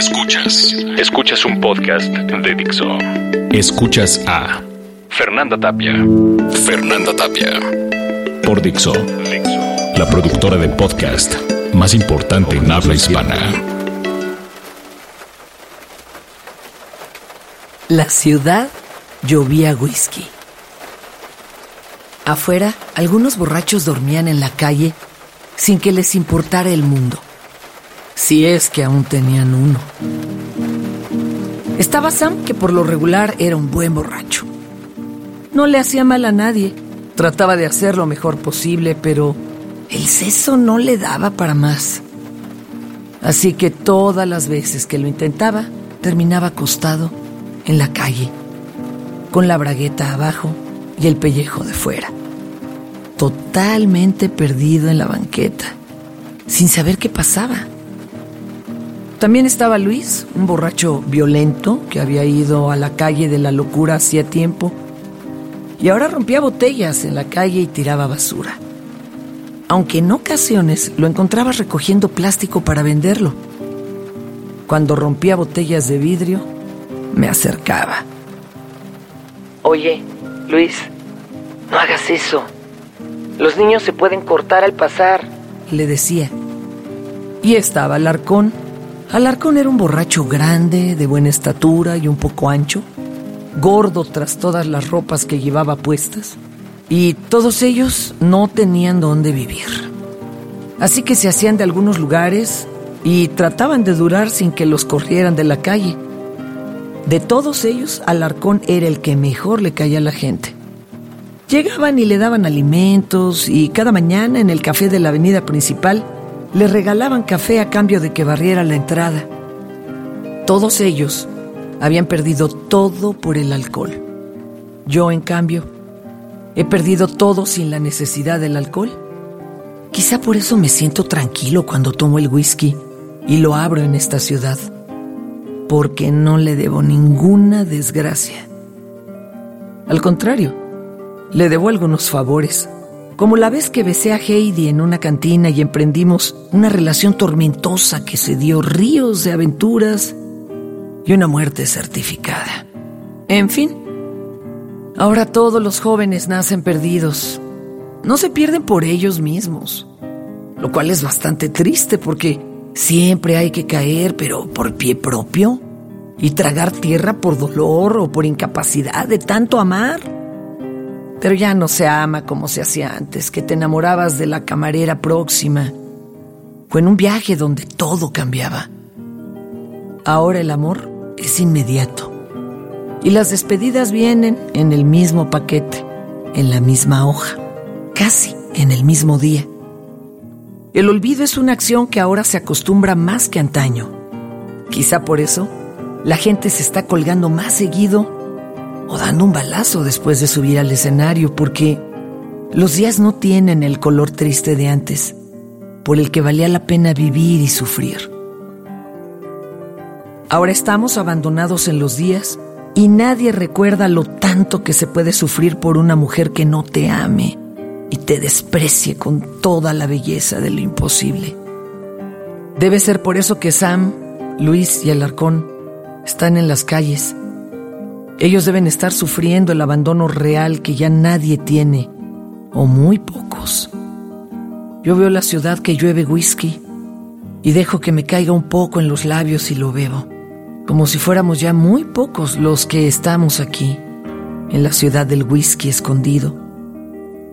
Escuchas. Escuchas un podcast de Dixo. Escuchas a Fernanda Tapia. Fernanda Tapia. Por Dixo. La productora de podcast más importante en habla hispana. La ciudad llovía whisky. Afuera, algunos borrachos dormían en la calle sin que les importara el mundo. Si es que aún tenían uno. Estaba Sam, que por lo regular era un buen borracho. No le hacía mal a nadie. Trataba de hacer lo mejor posible, pero el seso no le daba para más. Así que todas las veces que lo intentaba, terminaba acostado en la calle, con la bragueta abajo y el pellejo de fuera. Totalmente perdido en la banqueta, sin saber qué pasaba. También estaba Luis, un borracho violento que había ido a la calle de la locura hacía tiempo y ahora rompía botellas en la calle y tiraba basura. Aunque en ocasiones lo encontraba recogiendo plástico para venderlo. Cuando rompía botellas de vidrio, me acercaba. Oye, Luis, no hagas eso. Los niños se pueden cortar al pasar, le decía. Y estaba Alarcón. Alarcón era un borracho grande, de buena estatura y un poco ancho, gordo tras todas las ropas que llevaba puestas, y todos ellos no tenían dónde vivir. Así que se hacían de algunos lugares y trataban de durar sin que los corrieran de la calle. De todos ellos, Alarcón era el que mejor le caía a la gente. Llegaban y le daban alimentos y cada mañana en el café de la avenida principal le regalaban café a cambio de que barriera la entrada. Todos ellos habían perdido todo por el alcohol. Yo, en cambio, he perdido todo sin la necesidad del alcohol. Quizá por eso me siento tranquilo cuando tomo el whisky y lo abro en esta ciudad porque no le debo ninguna desgracia. Al contrario, le debo algunos favores, como la vez que besé a Heidi en una cantina y emprendimos una relación tormentosa que se dio ríos de aventuras y una muerte certificada. En fin, ahora todos los jóvenes nacen perdidos. No se pierden por ellos mismos, lo cual es bastante triste porque Siempre hay que caer, pero por pie propio, y tragar tierra por dolor o por incapacidad de tanto amar. Pero ya no se ama como se hacía antes, que te enamorabas de la camarera próxima, o en un viaje donde todo cambiaba. Ahora el amor es inmediato, y las despedidas vienen en el mismo paquete, en la misma hoja, casi en el mismo día. El olvido es una acción que ahora se acostumbra más que antaño. Quizá por eso la gente se está colgando más seguido o dando un balazo después de subir al escenario porque los días no tienen el color triste de antes, por el que valía la pena vivir y sufrir. Ahora estamos abandonados en los días y nadie recuerda lo tanto que se puede sufrir por una mujer que no te ame y te desprecie con toda la belleza de lo imposible. Debe ser por eso que Sam, Luis y Alarcón están en las calles. Ellos deben estar sufriendo el abandono real que ya nadie tiene, o muy pocos. Yo veo la ciudad que llueve whisky y dejo que me caiga un poco en los labios y lo bebo, como si fuéramos ya muy pocos los que estamos aquí, en la ciudad del whisky escondido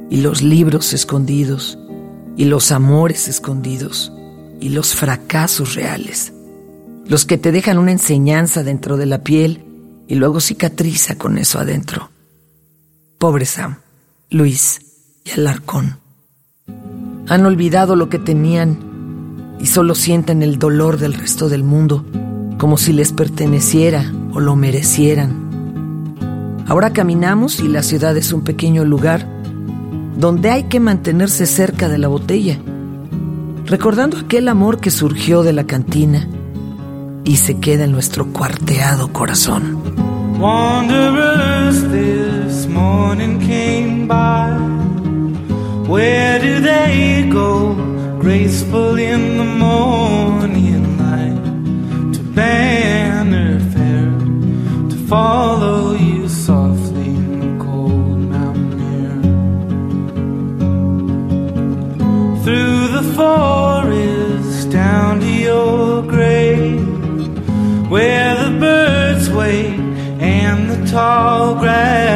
y los libros escondidos, y los amores escondidos, y los fracasos reales, los que te dejan una enseñanza dentro de la piel y luego cicatriza con eso adentro. Pobre Sam, Luis y Alarcón. Han olvidado lo que tenían y solo sienten el dolor del resto del mundo, como si les perteneciera o lo merecieran. Ahora caminamos y la ciudad es un pequeño lugar donde hay que mantenerse cerca de la botella, recordando aquel amor que surgió de la cantina y se queda en nuestro cuarteado corazón. Wanderers this morning came by. Where do they go? Graceful in tall grass.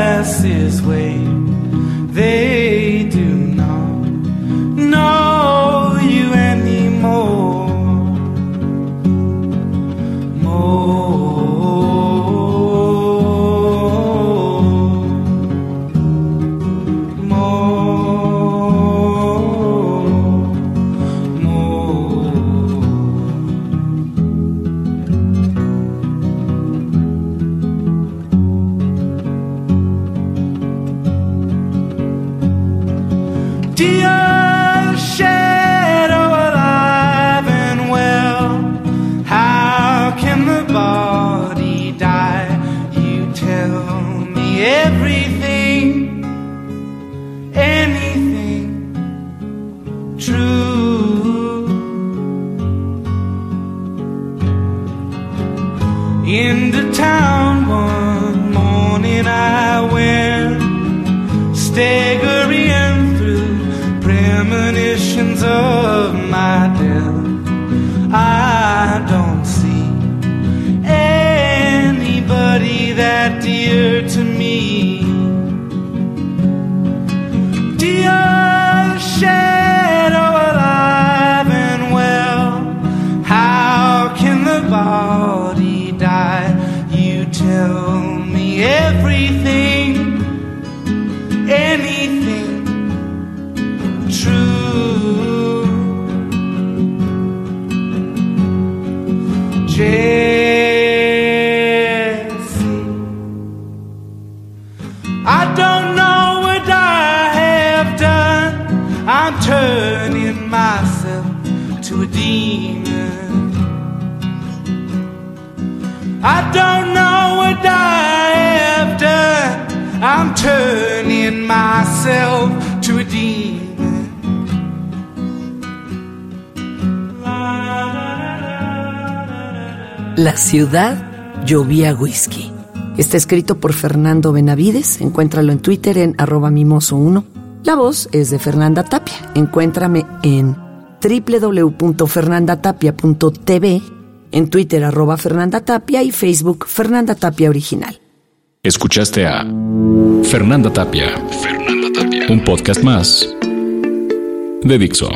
Into Jesse, I don't know what I have done. I'm turning myself to a demon. I don't know what I have done. I'm turning myself La ciudad llovía whisky. Está escrito por Fernando Benavides. Encuéntralo en Twitter en arroba mimoso1. La voz es de Fernanda Tapia. Encuéntrame en www.fernandatapia.tv, en Twitter arroba Fernanda Tapia y Facebook Fernanda Tapia Original. Escuchaste a Fernanda Tapia. Fernanda Tapia. Un podcast más de Dixo.